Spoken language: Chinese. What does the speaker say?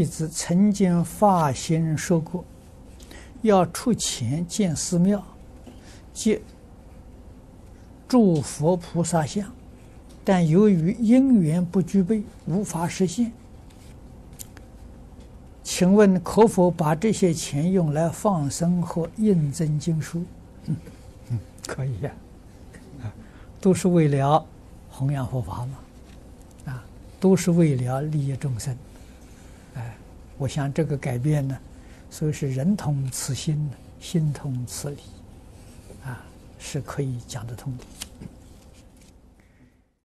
弟子曾经发心说过，要出钱建寺庙，建诸佛菩萨像，但由于因缘不具备，无法实现。请问可否把这些钱用来放生和印证经书？嗯嗯，可以呀，啊，都是为了弘扬佛法嘛，啊，都是为了利益众生。哎我想这个改变呢，所以是人同此心，心同此理，啊，是可以讲得通的。